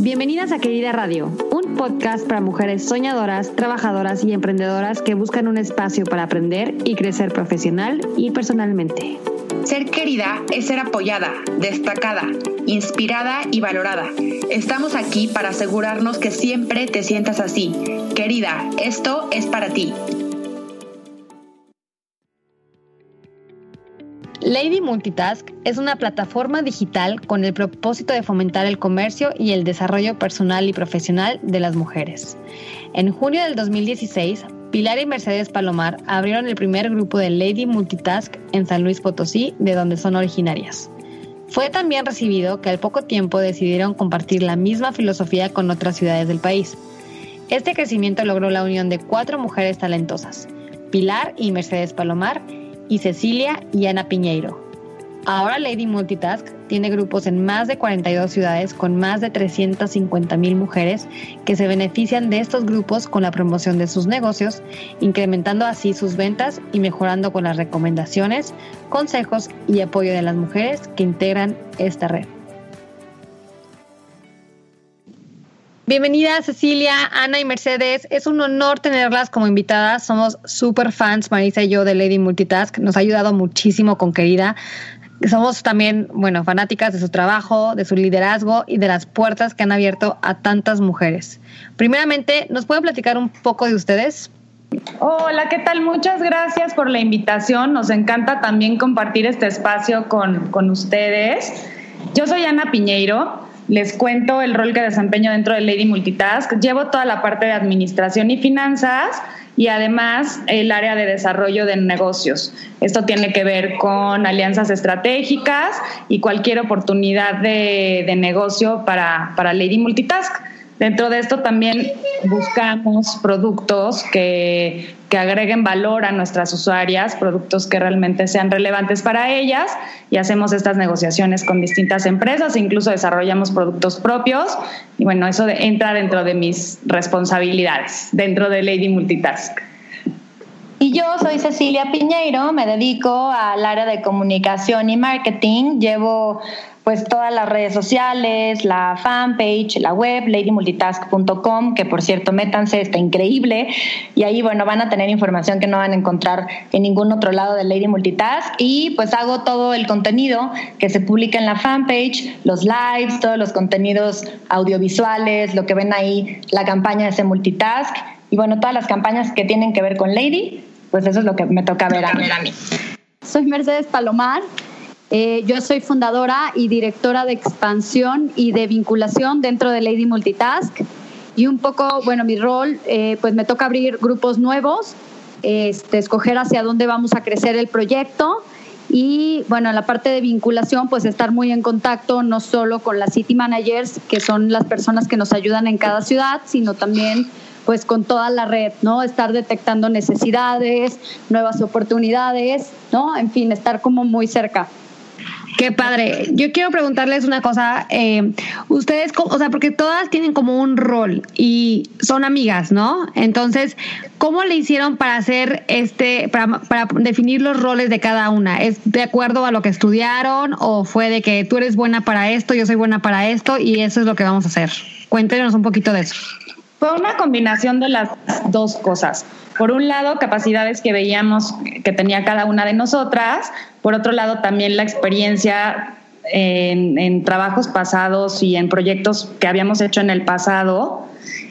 Bienvenidas a Querida Radio, un podcast para mujeres soñadoras, trabajadoras y emprendedoras que buscan un espacio para aprender y crecer profesional y personalmente. Ser querida es ser apoyada, destacada, inspirada y valorada. Estamos aquí para asegurarnos que siempre te sientas así. Querida, esto es para ti. Lady Multitask es una plataforma digital con el propósito de fomentar el comercio y el desarrollo personal y profesional de las mujeres. En junio del 2016, Pilar y Mercedes Palomar abrieron el primer grupo de Lady Multitask en San Luis Potosí, de donde son originarias. Fue tan bien recibido que al poco tiempo decidieron compartir la misma filosofía con otras ciudades del país. Este crecimiento logró la unión de cuatro mujeres talentosas, Pilar y Mercedes Palomar, y Cecilia y Ana Piñeiro. Ahora Lady Multitask tiene grupos en más de 42 ciudades con más de 350 mil mujeres que se benefician de estos grupos con la promoción de sus negocios, incrementando así sus ventas y mejorando con las recomendaciones, consejos y apoyo de las mujeres que integran esta red. Bienvenida Cecilia, Ana y Mercedes. Es un honor tenerlas como invitadas. Somos super fans, Marisa y yo, de Lady Multitask. Nos ha ayudado muchísimo con Querida. Somos también, bueno, fanáticas de su trabajo, de su liderazgo y de las puertas que han abierto a tantas mujeres. Primeramente, ¿nos pueden platicar un poco de ustedes? Hola, ¿qué tal? Muchas gracias por la invitación. Nos encanta también compartir este espacio con, con ustedes. Yo soy Ana Piñeiro. Les cuento el rol que desempeño dentro de Lady Multitask. Llevo toda la parte de administración y finanzas y además el área de desarrollo de negocios. Esto tiene que ver con alianzas estratégicas y cualquier oportunidad de, de negocio para, para Lady Multitask. Dentro de esto también buscamos productos que, que, agreguen valor a nuestras usuarias, productos que realmente sean relevantes para ellas y hacemos estas negociaciones con distintas empresas, incluso desarrollamos productos propios y bueno, eso entra dentro de mis responsabilidades, dentro de Lady Multitask. Y yo soy Cecilia Piñeiro, me dedico al área de comunicación y marketing. Llevo pues todas las redes sociales, la fanpage, la web, ladymultitask.com, que por cierto, métanse, está increíble. Y ahí, bueno, van a tener información que no van a encontrar en ningún otro lado de Lady Multitask. Y pues hago todo el contenido que se publica en la fanpage, los lives, todos los contenidos audiovisuales, lo que ven ahí, la campaña de ese multitask. Y bueno, todas las campañas que tienen que ver con Lady, pues eso es lo que me toca ver a mí. Soy Mercedes Palomar, eh, yo soy fundadora y directora de expansión y de vinculación dentro de Lady Multitask. Y un poco, bueno, mi rol, eh, pues me toca abrir grupos nuevos, este, escoger hacia dónde vamos a crecer el proyecto. Y bueno, en la parte de vinculación, pues estar muy en contacto no solo con las city managers, que son las personas que nos ayudan en cada ciudad, sino también pues con toda la red, ¿no? Estar detectando necesidades, nuevas oportunidades, ¿no? En fin, estar como muy cerca. Qué padre. Yo quiero preguntarles una cosa. Eh, ustedes, o sea, porque todas tienen como un rol y son amigas, ¿no? Entonces, ¿cómo le hicieron para hacer este, para, para definir los roles de cada una? ¿Es de acuerdo a lo que estudiaron o fue de que tú eres buena para esto, yo soy buena para esto y eso es lo que vamos a hacer? Cuéntenos un poquito de eso. Fue una combinación de las dos cosas. Por un lado, capacidades que veíamos que tenía cada una de nosotras. Por otro lado, también la experiencia en, trabajos pasados y en proyectos que habíamos hecho en el pasado.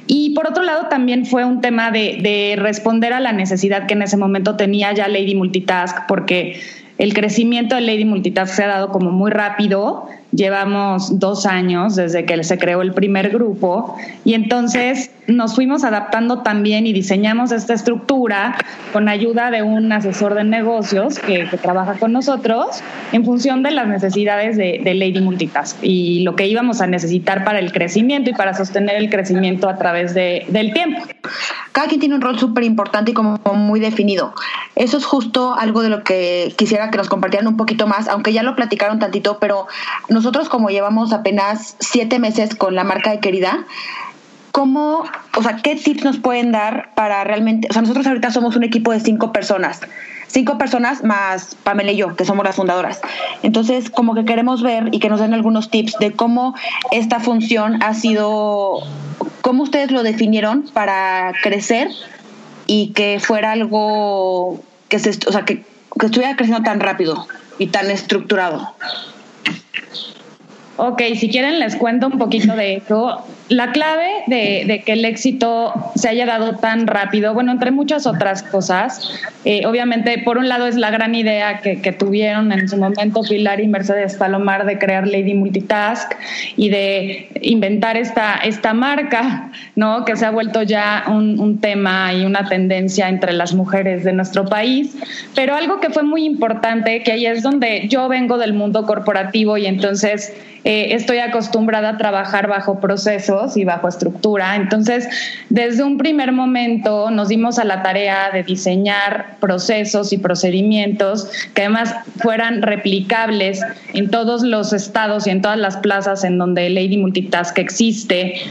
Y por otro lado, también fue un tema de, de responder a la necesidad que en ese momento tenía ya Lady Multitask, porque el crecimiento de Lady Multitask se ha dado como muy rápido Llevamos dos años desde que se creó el primer grupo y entonces nos fuimos adaptando también y diseñamos esta estructura con ayuda de un asesor de negocios que, trabaja con nosotros en función de las necesidades de, Lady Multitask y lo que íbamos a necesitar para el crecimiento y para sostener el crecimiento a través del tiempo. Cada quien tiene un rol súper importante y como muy definido. Eso es justo algo de lo que quisiera que nos compartieran un poquito más, aunque ya lo platicaron tantito, pero nosotros como llevamos apenas siete meses con la marca de Querida, ¿cómo, o sea, qué tips nos pueden dar para realmente, o sea, nosotros ahorita somos un equipo de cinco personas, cinco personas más Pamela y yo, que somos las fundadoras. Entonces, como que queremos ver y que nos den algunos tips de cómo esta función ha sido, cómo ustedes lo definieron para crecer y que fuera algo que se, o sea, que, que estuviera creciendo tan rápido y tan estructurado. Ok, si quieren les cuento un poquito de eso. La clave de, que el éxito se haya dado tan rápido, bueno, entre muchas otras cosas, eh, obviamente, por un lado es la gran idea que, tuvieron en su momento Pilar y Mercedes Palomar de crear Lady Multitask y de inventar esta, esta marca, ¿no? Que se ha vuelto ya un, tema y una tendencia entre las mujeres de nuestro país. Pero algo que fue muy importante, que ahí es donde yo vengo del mundo corporativo y entonces eh, estoy acostumbrada a trabajar bajo y bajo estructura. Entonces, desde un primer momento nos dimos a la tarea de diseñar procesos y procedimientos que además fueran replicables en todos los estados y en todas las plazas en donde Lady Multitask existe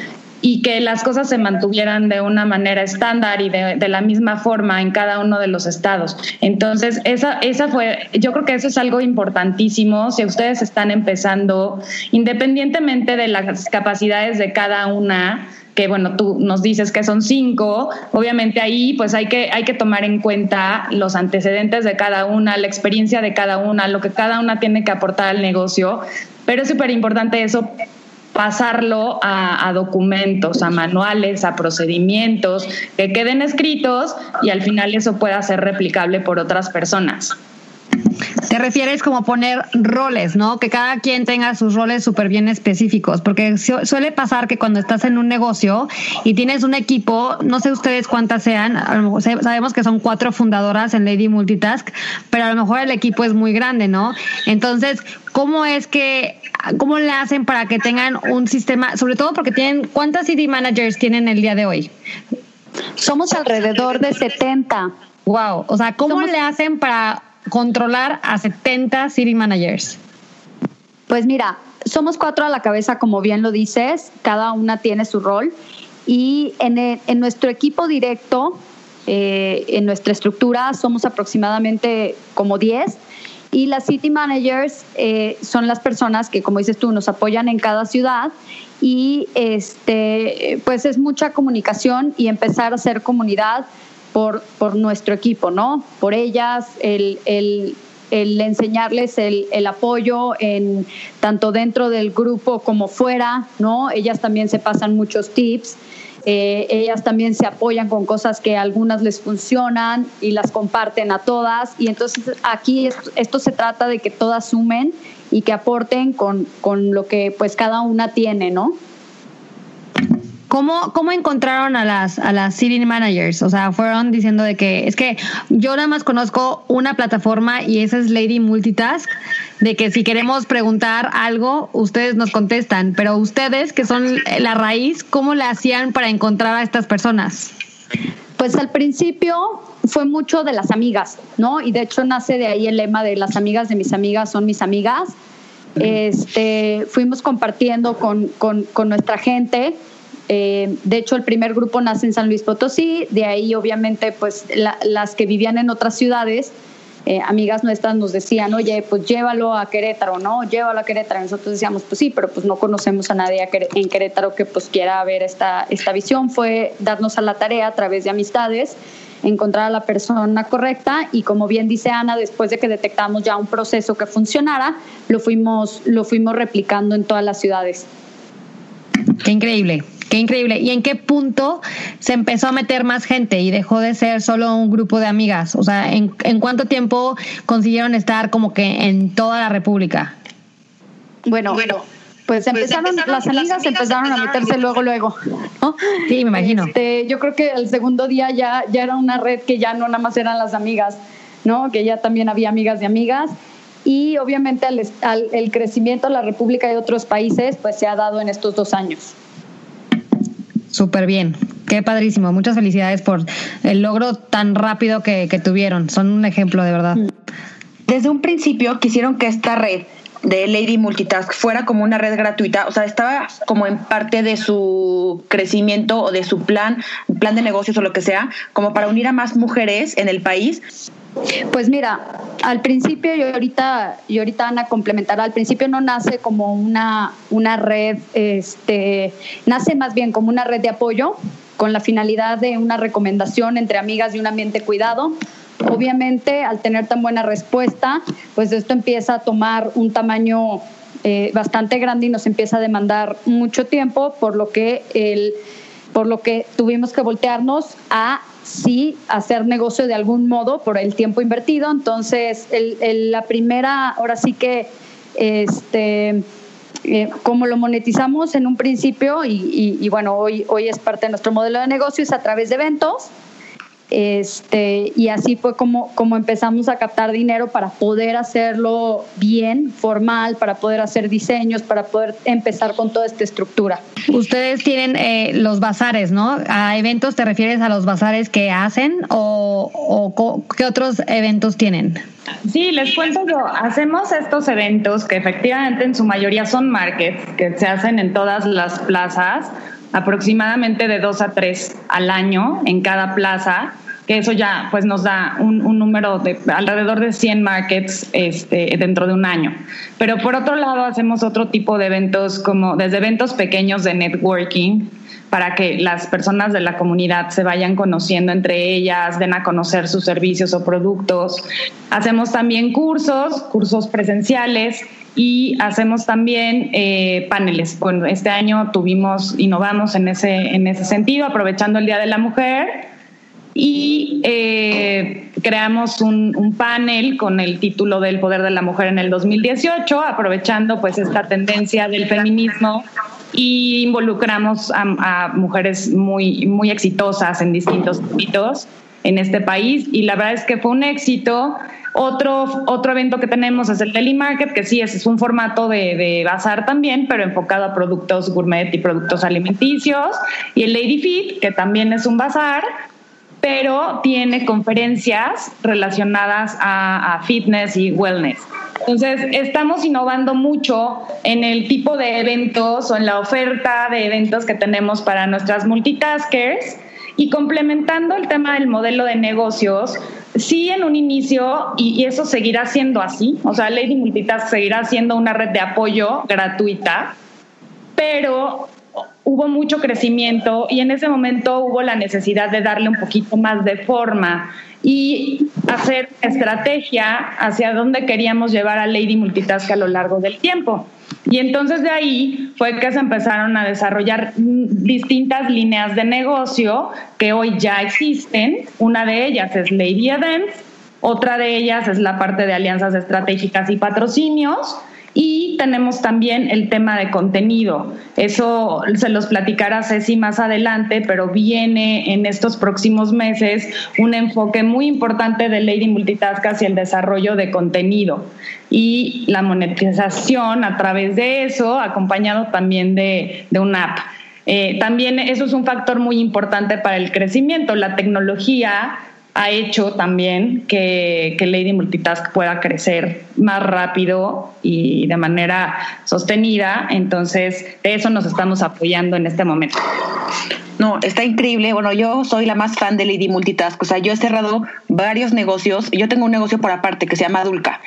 y que las cosas se mantuvieran de una manera estándar y de, la misma forma en cada uno de los estados. Entonces, esa, esa fue, yo creo que eso es algo importantísimo. Si ustedes están empezando, independientemente de las capacidades de cada una, que bueno, tú nos dices que son cinco, obviamente ahí pues hay que, hay que tomar en cuenta los antecedentes de cada una, la experiencia de cada una, lo que cada una tiene que aportar al negocio, pero es súper importante eso pasarlo a, documentos, a manuales, a procedimientos que queden escritos y al final eso pueda ser replicable por otras personas. Te refieres como poner roles, ¿no? Que cada quien tenga sus roles súper bien específicos, porque suele pasar que cuando estás en un negocio y tienes un equipo, no sé ustedes cuántas sean, sabemos que son cuatro fundadoras en Lady Multitask, pero a lo mejor el equipo es muy grande, ¿no? Entonces, ¿cómo es que, cómo le hacen para que tengan un sistema, sobre todo porque tienen, ¿cuántas city managers tienen el día de hoy? Somos alrededor de 70. Wow, o sea, ¿cómo le hacen para controlar a 70 city managers? Pues mira, somos cuatro a la cabeza, como bien lo dices, cada una tiene su rol y en, en nuestro equipo directo, eh, en nuestra estructura, somos aproximadamente como 10 y las city managers eh, son las personas que, como dices tú, nos apoyan en cada ciudad y este, pues es mucha comunicación y empezar a hacer comunidad por, por nuestro equipo, ¿no? Por ellas, el, el, enseñarles el, el, apoyo en tanto dentro del grupo como fuera, ¿no? Ellas también se pasan muchos tips. Eh, ellas también se apoyan con cosas que algunas les funcionan y las comparten a todas. Y entonces aquí esto, esto se trata de que todas sumen y que aporten con, con lo que pues cada una tiene, ¿no? ¿Cómo, ¿Cómo encontraron a las, a las city managers? O sea, fueron diciendo de que es que yo nada más conozco una plataforma y esa es Lady Multitask, de que si queremos preguntar algo, ustedes nos contestan, pero ustedes, que son la raíz, ¿cómo le hacían para encontrar a estas personas? Pues al principio fue mucho de las amigas, ¿no? Y de hecho nace de ahí el lema de las amigas de mis amigas son mis amigas. Este, fuimos compartiendo con, con, con nuestra gente eh, de hecho, el primer grupo nace en San Luis Potosí, de ahí obviamente pues las que vivían en otras ciudades, eh, amigas nuestras nos decían, oye, pues llévalo a Querétaro, ¿no? Llévalo a Querétaro. Nosotros decíamos, pues sí, pero pues no conocemos a nadie en Querétaro que pues quiera ver esta, esta visión. Fue darnos a la tarea a través de amistades encontrar a la persona correcta y como bien dice Ana, después de que detectamos ya un proceso que funcionara, lo fuimos, lo fuimos replicando en todas las ciudades. Qué increíble. Qué increíble. ¿Y en qué punto se empezó a meter más gente y dejó de ser solo un grupo de amigas? O sea, ¿en, cuánto tiempo consiguieron estar como que en toda la República? Bueno, bueno. Pues, pues empezaron, las amigas empezaron, a meterse luego, luego. Sí, me imagino. Este, yo creo que el segundo día ya, ya era una red que ya no nada más eran las amigas, ¿no? Que ya también había amigas de amigas. Y obviamente al, el crecimiento de la República y otros países, pues se ha dado en estos dos años. Súper bien, qué padrísimo. Muchas felicidades por el logro tan rápido que, tuvieron. Son un ejemplo de verdad. Desde un principio quisieron que esta red de Lady Multitask fuera como una red gratuita, o sea, estaba como en parte de su crecimiento o de su plan, plan de negocios o lo que sea, como para unir a más mujeres en el país Pues mira, al principio y ahorita y ahorita Ana complementará, al principio no nace como una, una red, este, nace más bien como una red de apoyo con la finalidad de una recomendación entre amigas de un ambiente cuidado. Obviamente, al tener tan buena respuesta, pues esto empieza a tomar un tamaño eh, bastante grande y nos empieza a demandar mucho tiempo, por lo que el, por lo que tuvimos que voltearnos a sí hacer negocio de algún modo por el tiempo invertido. Entonces, la primera, ahora sí que, este, eh, como lo monetizamos en un principio y, y, bueno, hoy, hoy es parte de nuestro modelo de negocio, es a través de eventos. Este, y así fue como, como empezamos a captar dinero para poder hacerlo bien, formal, para poder hacer diseños, para poder empezar con toda esta estructura. Ustedes tienen eh, los bazares, ¿no? ¿A eventos te refieres a los bazares que hacen o, o qué otros eventos tienen? Sí, les cuento yo. Hacemos estos eventos que efectivamente en su mayoría son markets, que se hacen en todas las plazas aproximadamente de dos a tres al año en cada plaza que eso ya pues nos da un, número de alrededor de 100 markets este, dentro de un año. Pero por otro lado hacemos otro tipo de eventos como desde eventos pequeños de networking para que las personas de la comunidad se vayan conociendo entre ellas, den a conocer sus servicios o productos. Hacemos también cursos, cursos presenciales y hacemos también eh, paneles. Bueno, este año tuvimos, innovamos en ese, en ese sentido, aprovechando el Día de la Mujer y eh, creamos un, panel con el título del poder de la mujer en el 2018, aprovechando pues esta tendencia del feminismo y involucramos a, mujeres muy, muy exitosas en distintos ámbitos en este país y la verdad es que fue un éxito. Otro, otro evento que tenemos es el Daily Market, que sí es, un formato de, de, bazar también, pero enfocado a productos gourmet y productos alimenticios. Y el Lady Fit, que también es un bazar, pero tiene conferencias relacionadas a, fitness y wellness. Entonces, estamos innovando mucho en el tipo de eventos o en la oferta de eventos que tenemos para nuestras multitaskers y complementando el tema del modelo de negocios, sí en un inicio, y, y, eso seguirá siendo así, o sea, Lady Multitask seguirá siendo una red de apoyo gratuita, pero hubo mucho crecimiento y en ese momento hubo la necesidad de darle un poquito más de forma y hacer estrategia hacia dónde queríamos llevar a Lady Multitask a lo largo del tiempo. Y entonces de ahí fue que se empezaron a desarrollar distintas líneas de negocio que hoy ya existen. Una de ellas es Lady Events, otra de ellas es la parte de alianzas estratégicas y patrocinios y tenemos también el tema de contenido. Eso se los platicará Ceci más adelante, pero viene en estos próximos meses un enfoque muy importante de Lady Multitask hacia el desarrollo de contenido y la monetización a través de eso, acompañado también de, de una app. Eh, también eso es un factor muy importante para el crecimiento. La tecnología ha hecho también que, que, Lady Multitask pueda crecer más rápido y de manera sostenida. Entonces, de eso nos estamos apoyando en este momento. No, está increíble. Bueno, yo soy la más fan de Lady Multitask. O sea, yo he cerrado varios negocios. Yo tengo un negocio por aparte que se llama Dulca.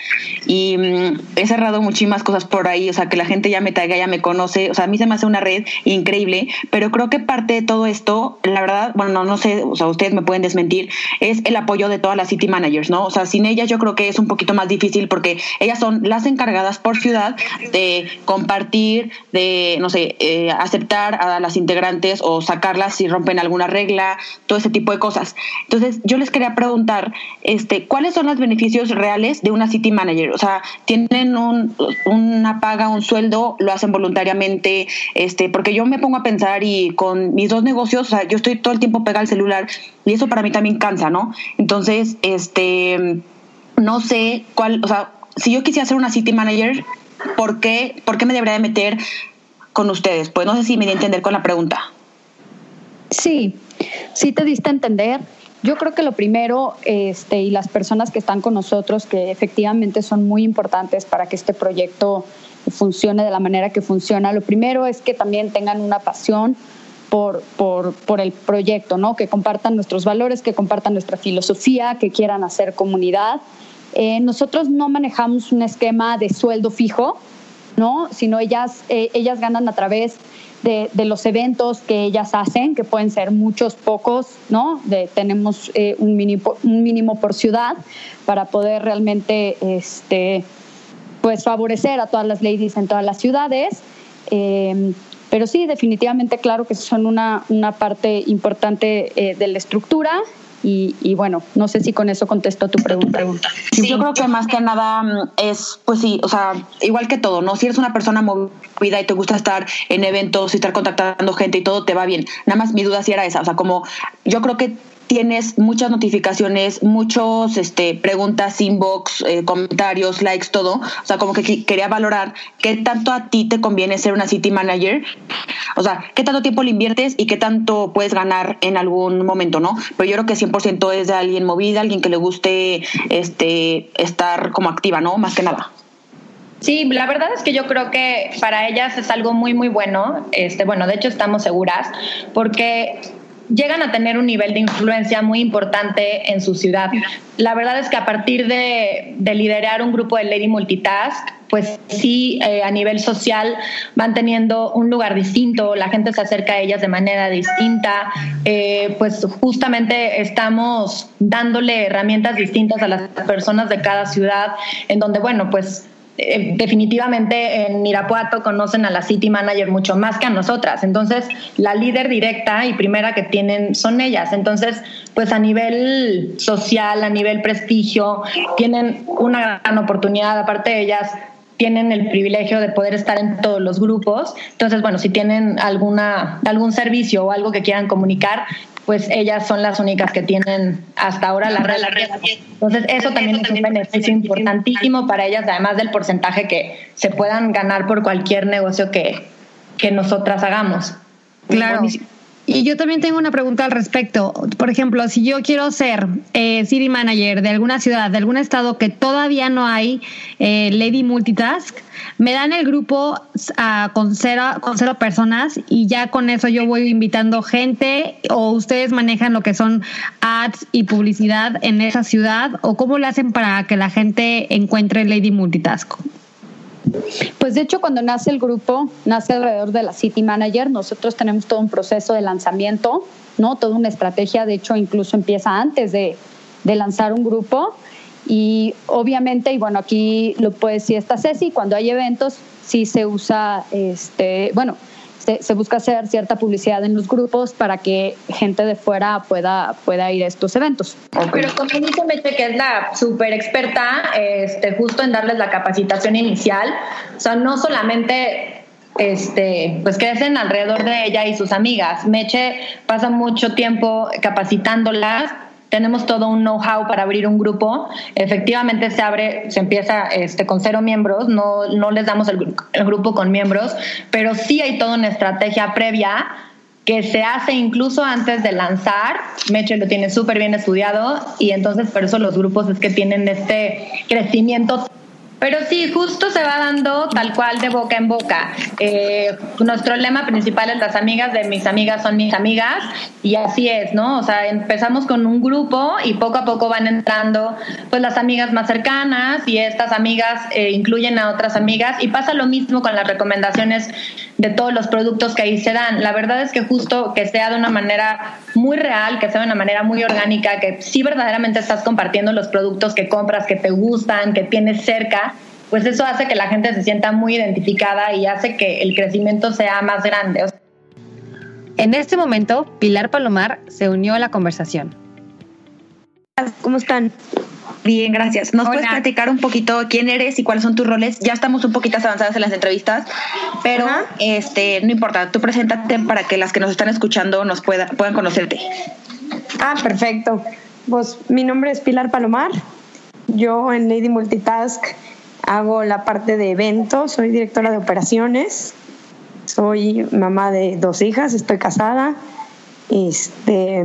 Y mm, he cerrado muchísimas cosas por ahí. O sea, que la gente ya me traiga, ya me conoce. O sea, a mí se me hace una red increíble. Pero creo que parte de todo esto, la verdad, bueno, no, no sé, o sea, ustedes me pueden desmentir, es el apoyo de todas las city managers, ¿no? O sea, sin ellas yo creo que es un poquito más difícil porque ellas son las encargadas por ciudad de compartir, de, no sé, eh, aceptar a las integrantes o sacar si rompen alguna regla, todo ese tipo de cosas. Entonces, yo les quería preguntar, este, ¿cuáles son los beneficios reales de una City Manager? O sea, ¿tienen un, una paga, un sueldo, lo hacen voluntariamente? Este, porque yo me pongo a pensar y con mis dos negocios, o sea, yo estoy todo el tiempo pegada al celular y eso para mí también cansa, ¿no? Entonces, este, no sé cuál, o sea, si yo quisiera ser una City Manager, ¿por qué, ¿por qué me debería de meter con ustedes? Pues no sé si me di a entender con la pregunta. Sí, sí te diste a entender. Yo creo que lo primero, este, y las personas que están con nosotros, que efectivamente son muy importantes para que este proyecto funcione de la manera que funciona, lo primero es que también tengan una pasión por, por, por, el proyecto, ¿no? Que compartan nuestros valores, que compartan nuestra filosofía, que quieran hacer comunidad. Eh, nosotros no manejamos un esquema de sueldo fijo, ¿no? Sino ellas, eh, ellas ganan a través de, de, los eventos que ellas hacen, que pueden ser muchos, pocos, ¿no? De, tenemos eh, un, mínimo, un mínimo por ciudad para poder realmente este, pues favorecer a todas las ladies en todas las ciudades. Eh, pero sí, definitivamente, claro que son una, una parte importante eh, de la estructura. Y, y, bueno, no sé si con eso contesto tu pregunta. Sí, yo creo que más que nada mm, es, pues sí, o sea, igual que todo, ¿no? Si eres una persona movida y te gusta estar en eventos y estar contactando gente y todo te va bien. Nada más mi duda sí era esa, o sea, como yo creo que tienes muchas notificaciones, muchos este, preguntas, inbox, eh, comentarios, likes, todo. O sea, como que quería valorar qué tanto a ti te conviene ser una city manager. O sea, qué tanto tiempo le inviertes y qué tanto puedes ganar en algún momento, ¿no? Pero yo creo que 100% es de alguien movida, alguien que le guste este, estar como activa, ¿no? Más que nada. Sí, la verdad es que yo creo que para ellas es algo muy, muy bueno. Este, bueno, de hecho estamos seguras porque llegan a tener un nivel de influencia muy importante en su ciudad. La verdad es que a partir de, liderar un grupo de Lady Multitask, pues sí, eh, a nivel social van teniendo un lugar distinto, la gente se acerca a ellas de manera distinta, eh, pues justamente estamos dándole herramientas distintas a las personas de cada ciudad, en donde, bueno, pues eh, definitivamente en Irapuato conocen a la City Manager mucho más que a nosotras. Entonces, la líder directa y primera que tienen son ellas. Entonces, pues a nivel social, a nivel prestigio, tienen una gran oportunidad. Aparte de ellas, tienen el privilegio de poder estar en todos los grupos. Entonces, bueno, si tienen alguna, algún servicio o algo que quieran comunicar, pues ellas son las únicas que tienen hasta ahora la red. Entonces, eso también es un beneficio importantísimo para ellas, además del porcentaje que se puedan ganar por cualquier negocio que, que nosotras hagamos. Claro. Y yo también tengo una pregunta al respecto. Por ejemplo, si yo quiero ser eh, city manager de alguna ciudad, de algún estado que todavía no hay eh, Lady Multitask, me dan el grupo uh, con, cero, con cero personas y ya con eso yo voy invitando gente o ustedes manejan lo que son ads y publicidad en esa ciudad o cómo le hacen para que la gente encuentre Lady Multitask. Pues de hecho cuando nace el grupo, nace alrededor de la City Manager, nosotros tenemos todo un proceso de lanzamiento, ¿no? Toda una estrategia, de hecho incluso empieza antes de, de lanzar un grupo. Y obviamente, y bueno, aquí lo puede decir esta Ceci, cuando hay eventos sí se usa, este, bueno, se, busca hacer cierta publicidad en los grupos para que gente de fuera pueda, pueda ir a estos eventos. Pero como dice Meche, que es la súper experta este, justo en darles la capacitación inicial, o sea, no solamente este, pues crecen alrededor de ella y sus amigas. Meche pasa mucho tiempo capacitándolas tenemos todo un know-how para abrir un grupo. Efectivamente se abre, se empieza este, con cero miembros, no, no les damos el, el grupo con miembros, pero sí hay toda una estrategia previa que se hace incluso antes de lanzar. Meche lo tiene súper bien estudiado y entonces por eso los grupos es que tienen este crecimiento pero sí, justo se va dando tal cual de boca en boca. Eh, nuestro lema principal es las amigas de mis amigas son mis amigas y así es, ¿no? O sea, empezamos con un grupo y poco a poco van entrando pues las amigas más cercanas y estas amigas eh, incluyen a otras amigas y pasa lo mismo con las recomendaciones de todos los productos que ahí se dan. La verdad es que justo que sea de una manera muy real, que sea de una manera muy orgánica, que sí verdaderamente estás compartiendo los productos que compras, que te gustan, que tienes cerca, pues eso hace que la gente se sienta muy identificada y hace que el crecimiento sea más grande. En este momento, Pilar Palomar se unió a la conversación. ¿Cómo están? Bien, gracias. ¿Nos puedes platicar un poquito quién eres y cuáles son tus roles? Ya estamos un poquito avanzadas en las entrevistas, pero este no importa, tú preséntate para que las que nos están escuchando nos pueda, puedan conocerte. Ah, perfecto. Pues mi nombre es Pilar Palomar. Yo en Lady Multitask hago la parte de eventos, soy directora de operaciones, soy mamá de dos hijas, estoy casada Este,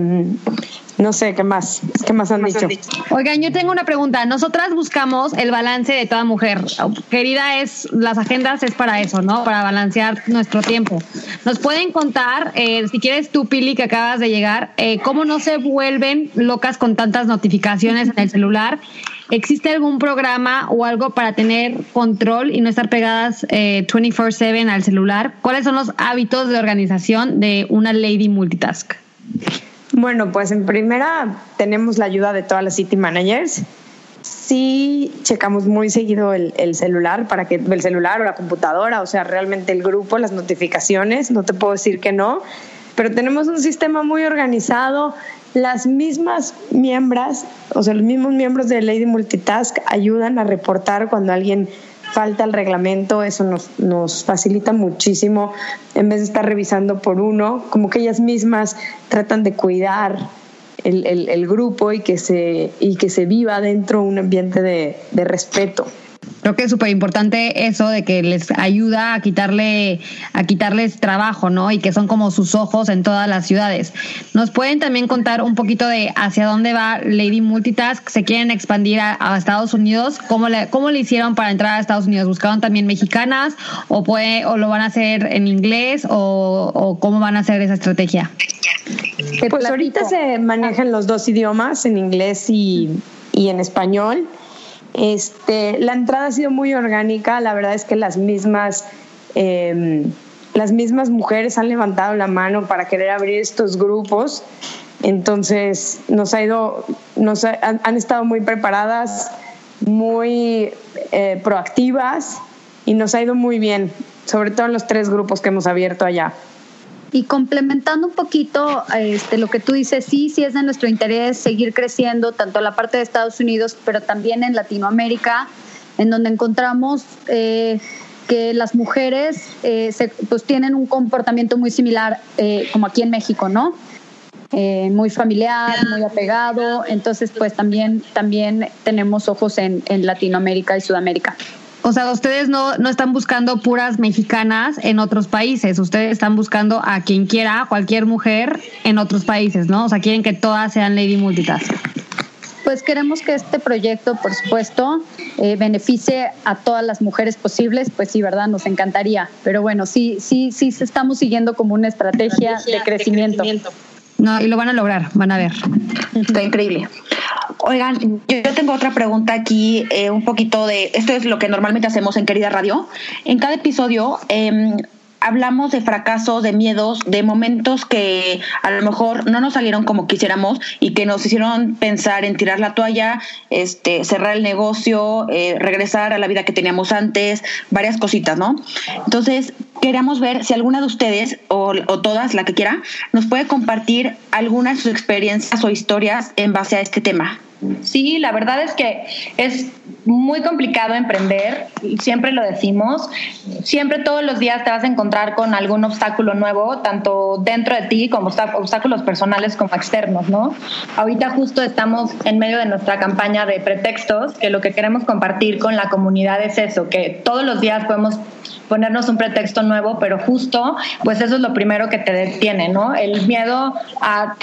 no sé, ¿qué más? ¿Qué más han dicho? Oigan, yo tengo una pregunta. Nosotras buscamos el balance de toda mujer. Querida, es las agendas es para eso, ¿no? Para balancear nuestro tiempo. ¿Nos pueden contar, eh, si quieres tú, Pili, que acabas de llegar, eh, cómo no se vuelven locas con tantas notificaciones en el celular? ¿Existe algún programa o algo para tener control y no estar pegadas eh, 24/7 al celular? ¿Cuáles son los hábitos de organización de una lady multitask? Bueno, pues en primera tenemos la ayuda de todas las city managers. Sí checamos muy seguido el, celular para que el celular o la computadora, o sea, realmente el grupo, las notificaciones, no te puedo decir que no, pero tenemos un sistema muy organizado. Las mismas miembros, o sea, los mismos miembros de Lady Multitask ayudan a reportar cuando alguien falta el reglamento, eso nos, nos facilita muchísimo en vez de estar revisando por uno, como que ellas mismas tratan de cuidar el, el, grupo y que, se, y que se viva dentro un ambiente de, de respeto. Creo que es súper importante eso de que les ayuda a quitarle, a quitarles trabajo, ¿no? Y que son como sus ojos en todas las ciudades. ¿Nos pueden también contar un poquito de hacia dónde va Lady Multitask? ¿Se quieren expandir a, Estados Unidos? ¿Cómo le, ¿Cómo le hicieron para entrar a Estados Unidos? ¿Buscaron también mexicanas? ¿O, o lo van a hacer en inglés? ¿O, o cómo van a hacer esa estrategia? Pues ahorita se manejan los dos idiomas, en inglés y, y en español. Este, la entrada ha sido muy orgánica, la verdad es que las mismas, em, las mismas mujeres han levantado la mano para querer abrir estos grupos, entonces nos ha ido, nos han, estado muy preparadas, muy eh, proactivas y nos ha ido muy bien, sobre todo en los tres grupos que hemos abierto allá. Y complementando un poquito este, lo que tú dices, sí, sí es de nuestro interés seguir creciendo, tanto en la parte de Estados Unidos, pero también en Latinoamérica, en donde encontramos eh, que las mujeres eh, pues tienen un comportamiento muy similar eh, como aquí en México, ¿no? muy familiar, muy apegado, entonces pues también, también tenemos ojos en, en Latinoamérica y Sudamérica. O sea, ustedes no, no están buscando puras mexicanas en otros países, ustedes están buscando a quien quiera, cualquier mujer en otros países, ¿no? O sea, quieren que todas sean Lady Multitask. Pues queremos que este proyecto, por supuesto, eh, beneficie a todas las mujeres posibles, pues sí, ¿verdad? Nos encantaría. Pero bueno, sí, sí, sí estamos siguiendo como una estrategia, De crecimiento. No, y lo van a lograr, van a ver. Está increíble. Oigan, yo tengo otra pregunta aquí, eh, un poquito de, esto es lo que normalmente hacemos en Querida Radio. En cada episodio eh, hablamos de fracasos, de miedos, de momentos que a lo mejor no nos salieron como quisiéramos y que nos hicieron pensar en tirar la toalla, este, cerrar el negocio, eh, regresar a la vida que teníamos antes, varias cositas, ¿no? Entonces, queremos ver si alguna de ustedes o, o todas, la que quiera, nos puede compartir alguna de sus experiencias o historias en base a este tema. Sí, la verdad es que es muy complicado emprender, siempre lo decimos, siempre todos los días te vas a encontrar con algún obstáculo nuevo, tanto dentro de ti como obstáculos personales como externos, ¿no? Ahorita justo estamos en medio de nuestra campaña de pretextos, que lo que queremos compartir con la comunidad es eso, que todos los días podemos ponernos un pretexto nuevo, pero justo, pues eso es lo primero que te detiene, ¿no? El miedo a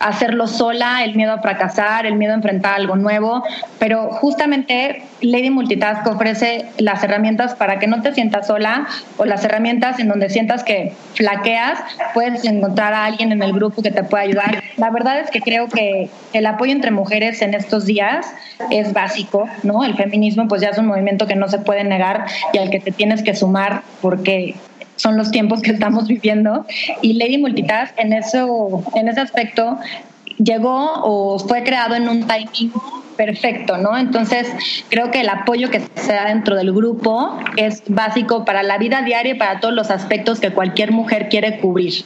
hacerlo sola, el miedo a fracasar, el miedo a enfrentar algo nuevo, pero justamente Lady Multitask ofrece las herramientas para que no te sientas sola o las herramientas en donde sientas que flaqueas, puedes encontrar a alguien en el grupo que te pueda ayudar. La verdad es que creo que el apoyo entre mujeres en estos días es básico, ¿no? El feminismo pues ya es un movimiento que no se puede negar y al que te tienes que sumar porque son los tiempos que estamos viviendo. Y Lady Multitask en, eso, en ese aspecto llegó o fue creado en un timing perfecto, ¿no? Entonces, creo que el apoyo que se da dentro del grupo es básico para la vida diaria y para todos los aspectos que cualquier mujer quiere cubrir.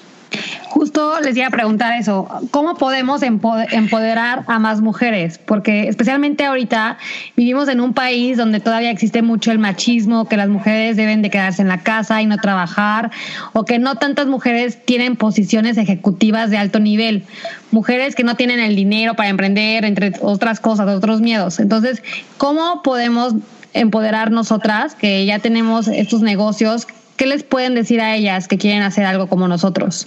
Justo les iba a preguntar eso, ¿cómo podemos empoderar a más mujeres? Porque especialmente ahorita vivimos en un país donde todavía existe mucho el machismo, que las mujeres deben de quedarse en la casa y no trabajar, o que no tantas mujeres tienen posiciones ejecutivas de alto nivel, mujeres que no tienen el dinero para emprender, entre otras cosas, otros miedos. Entonces, ¿cómo podemos empoderar nosotras que ya tenemos estos negocios? ¿Qué les pueden decir a ellas que quieren hacer algo como nosotros?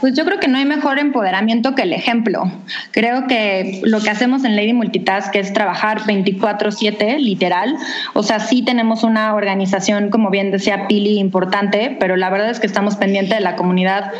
Pues yo creo que no hay mejor empoderamiento que el ejemplo. Creo que lo que hacemos en Lady Multitask es trabajar 24/7, literal. O sea, sí tenemos una organización, como bien decía Pili, importante, pero la verdad es que estamos pendientes de la comunidad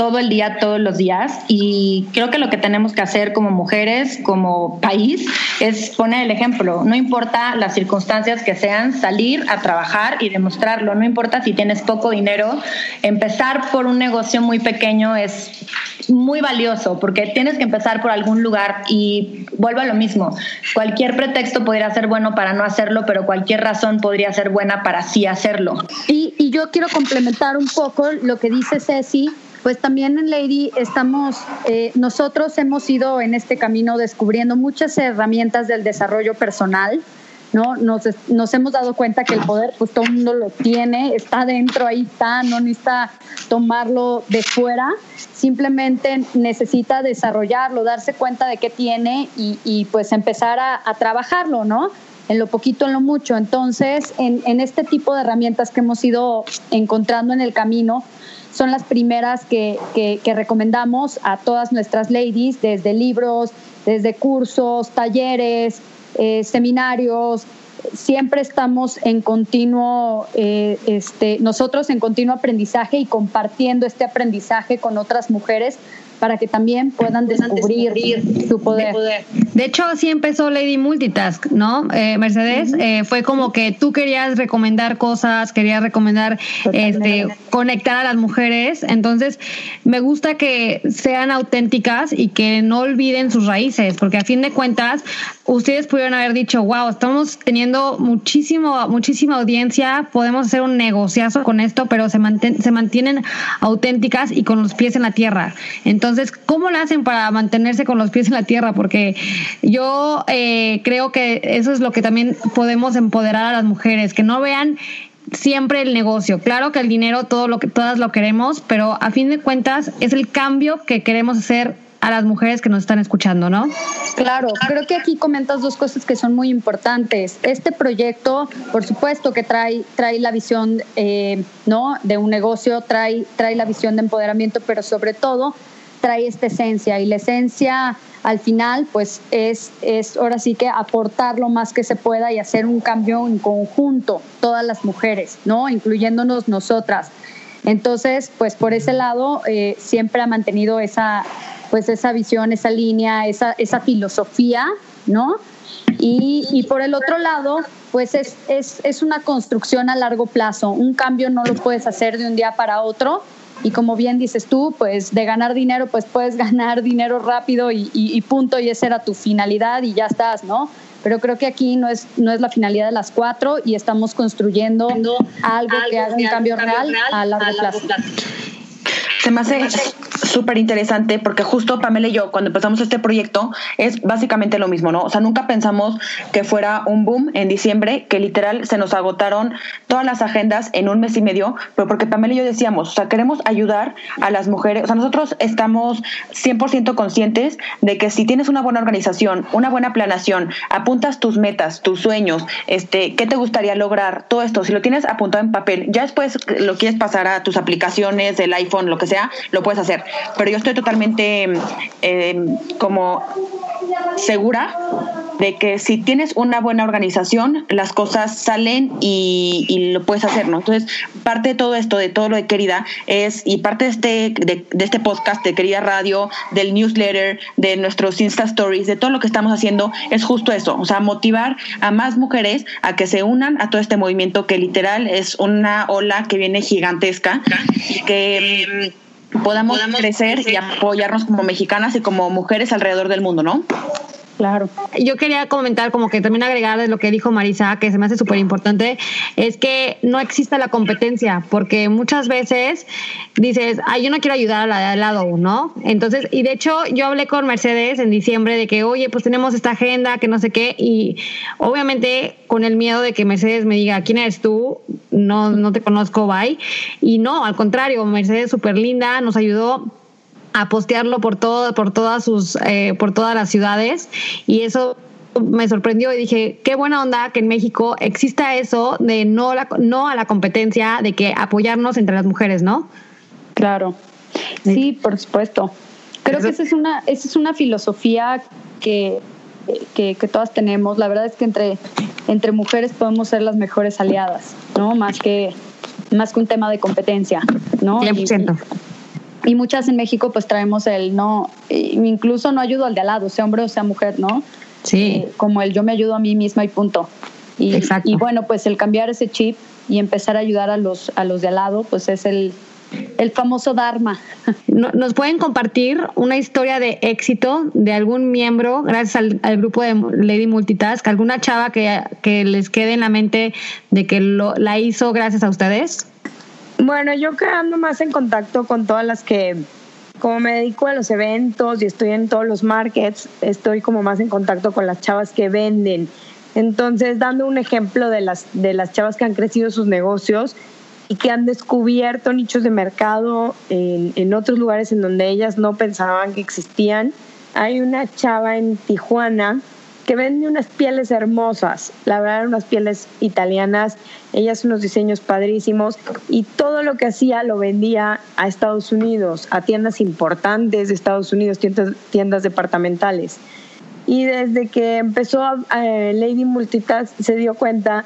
todo el día, todos los días. Y creo que lo que tenemos que hacer como mujeres, como país, es poner el ejemplo. No importa las circunstancias que sean, salir a trabajar y demostrarlo. No importa si tienes poco dinero, empezar por un negocio muy pequeño es muy valioso porque tienes que empezar por algún lugar y vuelvo a lo mismo. Cualquier pretexto podría ser bueno para no hacerlo, pero cualquier razón podría ser buena para sí hacerlo. Y, y yo quiero complementar un poco lo que dice Ceci pues también en Lady estamos, eh, nosotros hemos ido en este camino descubriendo muchas herramientas del desarrollo personal, ¿no? Nos, nos hemos dado cuenta que el poder, pues todo el mundo lo tiene, está dentro, ahí está, no necesita tomarlo de fuera, simplemente necesita desarrollarlo, darse cuenta de qué tiene y, pues empezar a, trabajarlo, ¿no? en lo poquito, en lo mucho. Entonces, en, en, este tipo de herramientas que hemos ido encontrando en el camino, son las primeras que, que, recomendamos a todas nuestras ladies, desde libros, desde cursos, talleres, eh, seminarios. Siempre estamos en continuo, eh, este, nosotros en continuo aprendizaje y compartiendo este aprendizaje con otras mujeres para que también puedan descubrir, su poder. De hecho, así empezó Lady Multitask, ¿no? Eh, Mercedes, eh, fue como que tú querías recomendar cosas, querías recomendar, este, conectar a las mujeres. Entonces, me gusta que sean auténticas y que no olviden sus raíces, porque a fin de cuentas, ustedes pudieron haber dicho, wow, estamos teniendo muchísimo, muchísima audiencia, podemos hacer un negociazo con esto, pero se, se mantienen auténticas y con los pies en la tierra. Entonces, entonces, ¿cómo lo hacen para mantenerse con los pies en la tierra? Porque yo eh, creo que eso es lo que también podemos empoderar a las mujeres, que no vean siempre el negocio. Claro que el dinero todo lo que todas lo queremos, pero a fin de cuentas es el cambio que queremos hacer a las mujeres que nos están escuchando, ¿no? Claro, creo que aquí comentas dos cosas que son muy importantes. Este proyecto, por supuesto que trae, trae la visión eh, ¿no? de un negocio, trae, trae la visión de empoderamiento, pero sobre todo trae esta esencia y la esencia al final pues es, es ahora sí que aportar lo más que se pueda y hacer un cambio en conjunto, todas las mujeres, ¿no? Incluyéndonos nosotras. Entonces, pues por ese lado eh, siempre ha mantenido esa, pues esa visión, esa línea, esa, esa filosofía, ¿no? Y, y, por el otro lado, pues es, es, es una construcción a largo plazo. Un cambio no lo puedes hacer de un día para otro y como bien dices tú, pues de ganar dinero, pues puedes ganar dinero rápido y, y, punto, y esa era tu finalidad y ya estás, ¿no? Pero creo que aquí no es, no es la finalidad de las cuatro y estamos construyendo algo, que haga un cambio, real, a largo, plazo. Se me hace súper interesante porque justo Pamela y yo cuando empezamos este proyecto es básicamente lo mismo, ¿no? O sea, nunca pensamos que fuera un boom en diciembre, que literal se nos agotaron todas las agendas en un mes y medio, pero porque Pamela y yo decíamos, o sea, queremos ayudar a las mujeres, o sea, nosotros estamos 100% conscientes de que si tienes una buena organización, una buena planeación, apuntas tus metas, tus sueños, este, qué te gustaría lograr, todo esto, si lo tienes apuntado en papel, ya después lo quieres pasar a tus aplicaciones, el iPhone, lo que sea, lo puedes hacer. Pero yo estoy totalmente eh, como segura de que si tienes una buena organización, las cosas salen y, lo puedes hacer, ¿no? Entonces, parte de todo esto, de todo lo de Querida, es, y parte de este, de, este podcast, de Querida Radio, del newsletter, de nuestros Insta Stories, de todo lo que estamos haciendo, es justo eso, o sea, motivar a más mujeres a que se unan a todo este movimiento que literal es una ola que viene gigantesca y que podamos, crecer y apoyarnos como mexicanas y como mujeres alrededor del mundo, ¿no? Claro. Yo quería comentar, como que también agregar de lo que dijo Marisa, que se me hace súper importante, es que no exista la competencia, porque muchas veces dices, ay, yo no quiero ayudar a la de al lado, ¿no? Entonces, y de hecho, yo hablé con Mercedes en diciembre de que, oye, pues tenemos esta agenda, que no sé qué, y obviamente con el miedo de que Mercedes me diga, ¿quién eres tú? No, no te conozco, bye. Y no, al contrario, Mercedes súper linda, nos ayudó a postearlo por todo, por todas sus, eh, por todas las ciudades y eso me sorprendió y dije, qué buena onda que en México exista eso de no, la, no a la competencia, de que apoyarnos entre las mujeres, ¿no? Claro. Sí, por supuesto. Creo que esa es una, esa es una filosofía que, que, que, todas tenemos. La verdad es que entre, entre mujeres podemos ser las mejores aliadas, ¿no? Más que, más que un tema de competencia, ¿no? 100%. Y, y muchas en México pues traemos el no, incluso no ayudo al de al lado, sea hombre o sea mujer, ¿no? Sí. Eh, como el yo me ayudo a mí misma y punto. Y, Exacto. y bueno, pues el cambiar ese chip y empezar a ayudar a los, a los de al lado, pues es el, el famoso Dharma. ¿Nos pueden compartir una historia de éxito de algún miembro, gracias al, al grupo de Lady Multitask, alguna chava que, que, les quede en la mente de que lo, la hizo gracias a ustedes? Bueno, yo quedando más en contacto con todas las que, como me dedico a los eventos y estoy en todos los markets, estoy como más en contacto con las chavas que venden. Entonces, dando un ejemplo de las, de las chavas que han crecido sus negocios, y que han descubierto nichos de mercado en, en, otros lugares en donde ellas no pensaban que existían. Hay una chava en Tijuana que vende unas pieles hermosas, la verdad unas pieles italianas, ella hace unos diseños padrísimos y todo lo que hacía lo vendía a Estados Unidos, a tiendas importantes de Estados Unidos, tiendas, tiendas departamentales. Y desde que empezó eh, Lady Multitask se dio cuenta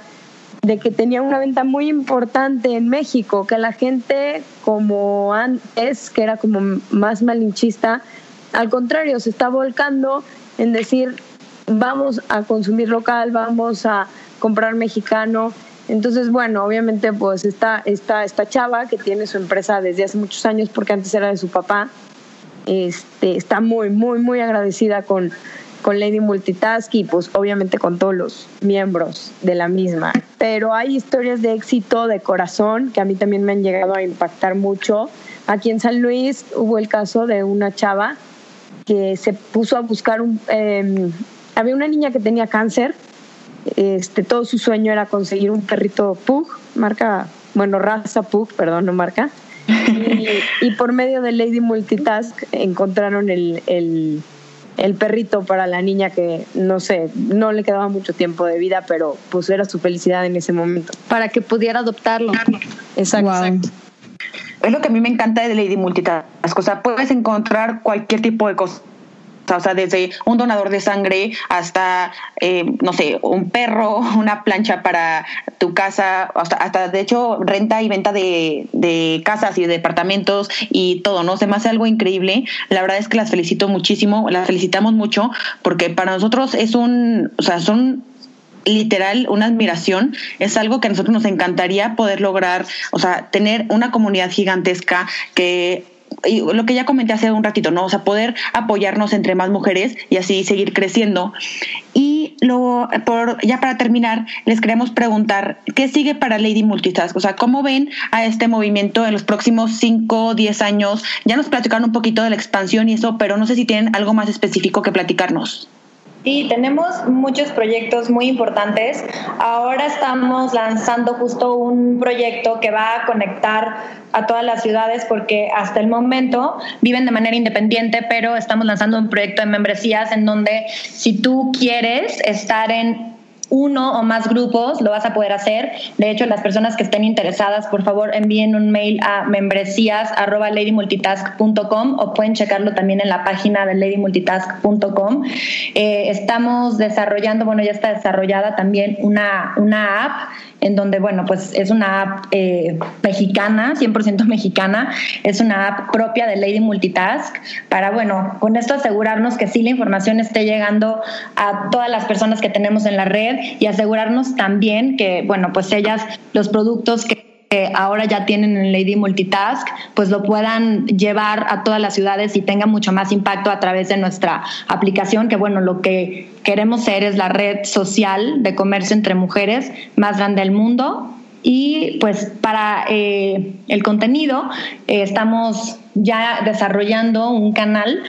de que tenía una venta muy importante en México, que la gente como antes, que era como más malinchista, al contrario, se está volcando en decir, vamos a consumir local, vamos a comprar mexicano. Entonces, bueno, obviamente pues está esta, esta chava que tiene su empresa desde hace muchos años porque antes era de su papá, este, está muy, muy, muy agradecida con, con Lady Multitask y pues obviamente con todos los miembros de la misma. Pero hay historias de éxito de corazón que a mí también me han llegado a impactar mucho. Aquí en San Luis hubo el caso de una chava que se puso a buscar un... Eh, había una niña que tenía cáncer, este, todo su sueño era conseguir un perrito Pug, marca, bueno, raza Pug, perdón, no marca. Y, y por medio de Lady Multitask encontraron el, el el perrito para la niña que no sé, no le quedaba mucho tiempo de vida, pero pues era su felicidad en ese momento. Para que pudiera adoptarlo. Exacto. Wow. exacto. Es lo que a mí me encanta de Lady Multitask. O sea, puedes encontrar cualquier tipo de cosa. O sea, desde un donador de sangre hasta, eh, no sé, un perro, una plancha para tu casa, hasta, hasta de hecho renta y venta de, de, casas y de departamentos y todo, ¿no? Se me hace algo increíble. La verdad es que las felicito muchísimo, las felicitamos mucho porque para nosotros es un, o sea, son literal una admiración, es algo que a nosotros nos encantaría poder lograr, o sea, tener una comunidad gigantesca que y lo que ya comenté hace un ratito, ¿no? O sea, poder apoyarnos entre más mujeres y así seguir creciendo. Y luego, por, ya para terminar, les queremos preguntar, ¿qué sigue para Lady Multitask? O sea, ¿cómo ven a este movimiento en los próximos 5, 10 años? Ya nos platicaron un poquito de la expansión y eso, pero no sé si tienen algo más específico que platicarnos. Sí, tenemos muchos proyectos muy importantes. Ahora estamos lanzando justo un proyecto que va a conectar a todas las ciudades porque hasta el momento viven de manera independiente, pero estamos lanzando un proyecto de membresías en donde si tú quieres estar en uno o más grupos, lo vas a poder hacer. De hecho, las personas que estén interesadas, por favor, envíen un mail a membresías.ladymultitask.com o pueden checarlo también en la página de ladymultitask.com. Eh, estamos desarrollando, bueno, ya está desarrollada también una, una app en donde, bueno, pues es una app eh, mexicana, 100% mexicana, es una app propia de Lady Multitask, para, bueno, con esto asegurarnos que sí la información esté llegando a todas las personas que tenemos en la red y asegurarnos también que, bueno, pues ellas, los productos que ahora ya tienen en Lady Multitask, pues lo puedan llevar a todas las ciudades y tenga mucho más impacto a través de nuestra aplicación, que bueno, lo que queremos ser es la red social de comercio entre mujeres más grande del mundo. Y pues para eh, el contenido eh, estamos ya desarrollando un canal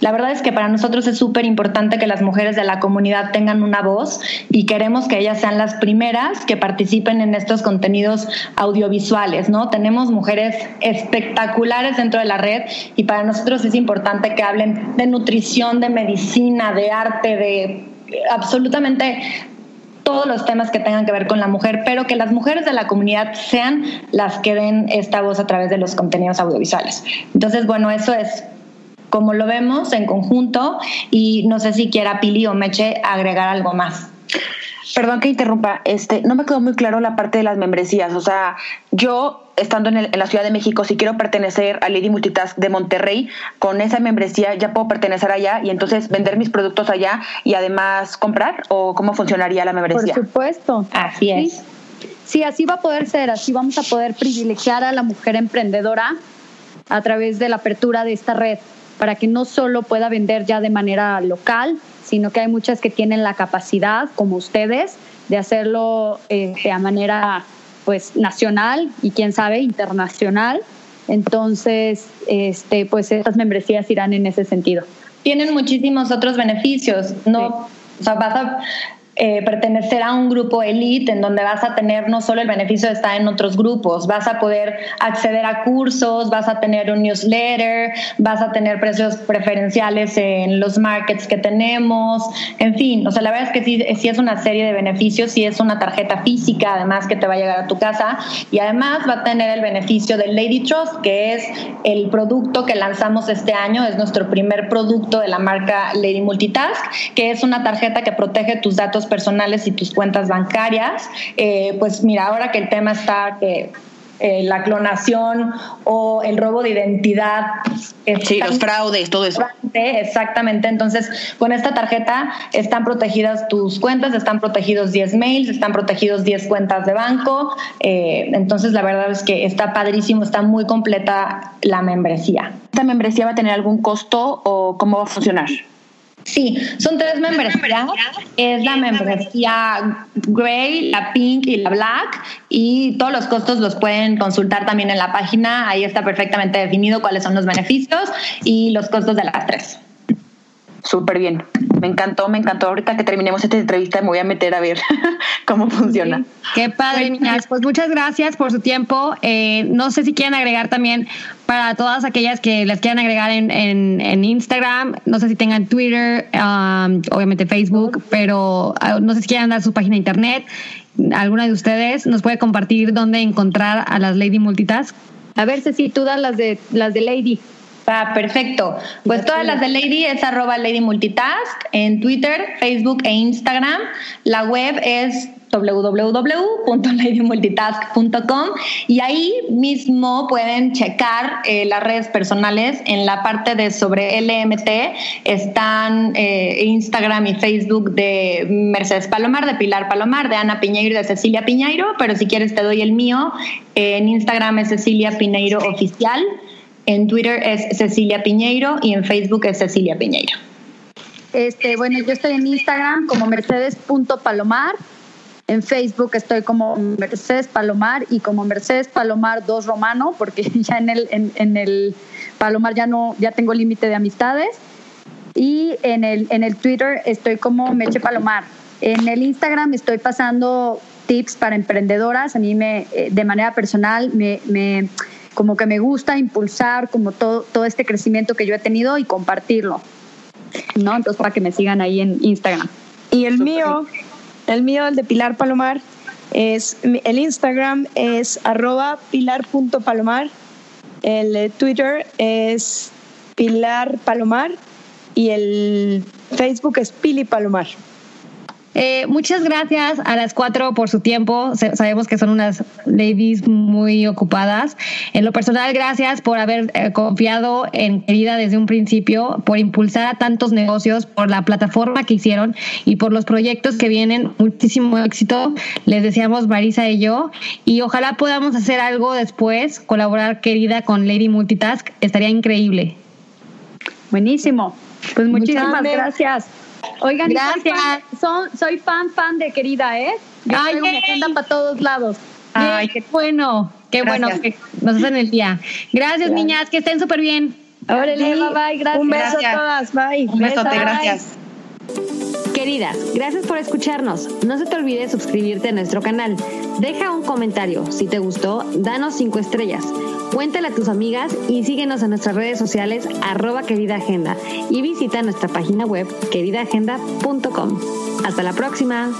la verdad es que para nosotros es súper importante que las mujeres de la comunidad tengan una voz y queremos que ellas sean las primeras que participen en estos contenidos audiovisuales, ¿no? Tenemos mujeres espectaculares dentro de la red y para nosotros es importante que hablen de nutrición, de medicina, de arte, de absolutamente todos los temas que tengan que ver con la mujer, pero que las mujeres de la comunidad sean las que den esta voz a través de los contenidos audiovisuales. Entonces, bueno, eso es como lo vemos en conjunto y no sé si quiera Pili o Meche agregar algo más. Perdón que interrumpa, este, no me quedó muy claro la parte de las membresías. O sea, yo estando en, en, la Ciudad de México, si quiero pertenecer a Lady Multitask de Monterrey, con esa membresía ya puedo pertenecer allá y entonces vender mis productos allá y además comprar o cómo funcionaría la membresía. Por supuesto. Así es. Sí, así va a poder ser, así vamos a poder privilegiar a la mujer emprendedora a través de la apertura de esta red para que no solo pueda vender ya de manera local, sino que hay muchas que tienen la capacidad, como ustedes, de hacerlo eh, de manera pues nacional y quién sabe internacional. Entonces, este, pues estas membresías irán en ese sentido. Tienen muchísimos otros beneficios. No, sí. o sea, vas a eh, pertenecer a un grupo elite en donde vas a tener no solo el beneficio de estar en otros grupos, vas a poder acceder a cursos, vas a tener un newsletter, vas a tener precios preferenciales en los markets que tenemos, en fin, o sea, la verdad es que sí, sí es una serie de beneficios, sí es una tarjeta física además que te va a llegar a tu casa y además va a tener el beneficio del Lady Trust, que es el producto que lanzamos este año, es nuestro primer producto de la marca Lady Multitask, que es una tarjeta que protege tus datos personales y tus cuentas bancarias. Eh, pues mira, ahora que el tema está que eh, la clonación o el robo de identidad. Sí, los fraudes, todo eso. Exactamente. Entonces, con esta tarjeta están protegidas tus cuentas, están protegidos 10 mails, están protegidos 10 cuentas de banco. Eh, entonces, la verdad es que está padrísimo, está muy completa la membresía. ¿Esta membresía va a tener algún costo o cómo va a funcionar? Sí, son tres membresías. Es la membresía Grey, la Pink y la Black. Y todos los costos los pueden consultar también en la página. Ahí está perfectamente definido cuáles son los beneficios y los costos de las tres. Súper bien. Me encantó, me encantó. Ahorita que terminemos esta entrevista me voy a meter a ver cómo funciona. Sí. Qué padre, niñas. Pues muchas gracias por su tiempo. Eh, no sé si quieren agregar también para todas aquellas que les quieran agregar en, en, en Instagram, no sé si tengan Twitter, um, obviamente Facebook, pero uh, no sé si quieran dar su página de internet. ¿Alguna de ustedes nos puede compartir dónde encontrar a las Lady Multitask? A ver, Ceci, tú das las de, las de Lady. Ah, perfecto. Pues todas las de Lady es arroba Lady Multitask en Twitter, Facebook e Instagram. La web es www.ladymultitask.com y ahí mismo pueden checar eh, las redes personales en la parte de sobre LMT están eh, Instagram y Facebook de Mercedes Palomar, de Pilar Palomar, de Ana Piñeiro y de Cecilia Piñeiro, pero si quieres te doy el mío. En Instagram es Cecilia Piñeiro Oficial. En Twitter es Cecilia Piñeiro y en Facebook es Cecilia Piñeiro. Este, bueno, yo estoy en Instagram como mercedes.palomar. En Facebook estoy como Mercedes Palomar y como Mercedes Palomar 2 Romano, porque ya en el, en, en el Palomar ya no, ya tengo límite de amistades. Y en el, en el Twitter estoy como Meche Palomar. En el Instagram estoy pasando tips para emprendedoras. A mí me, de manera personal, me, me como que me gusta impulsar como todo, todo este crecimiento que yo he tenido y compartirlo. ¿No? Entonces, para que me sigan ahí en Instagram. Y el Super mío, el mío, el de Pilar Palomar, es el Instagram es arroba pilar.palomar, el Twitter es Pilar Palomar y el Facebook es Pili Palomar. Eh, muchas gracias a las cuatro por su tiempo. Sabemos que son unas ladies muy ocupadas. En lo personal, gracias por haber eh, confiado en Querida desde un principio, por impulsar a tantos negocios, por la plataforma que hicieron y por los proyectos que vienen. Muchísimo éxito. Les deseamos Marisa y yo. Y ojalá podamos hacer algo después, colaborar Querida con Lady Multitask. Estaría increíble. Buenísimo. Pues muchísimas gracias. Oigan, gracias. Son, soy fan, fan de querida, ¿eh? Yo Ay, traigo mi agenda para todos lados. Ay, qué bueno, qué gracias. bueno que nos hacen el día. Gracias, gracias. niñas, que estén súper bien. Órale, bye, bye, gracias. Un beso gracias. a todas, bye. Un besote, gracias. Queridas, gracias por escucharnos. No se te olvide suscribirte a nuestro canal. Deja un comentario. Si te gustó, danos cinco estrellas. Cuéntale a tus amigas y síguenos en nuestras redes sociales arroba querida agenda y visita nuestra página web queridaagenda.com. Hasta la próxima.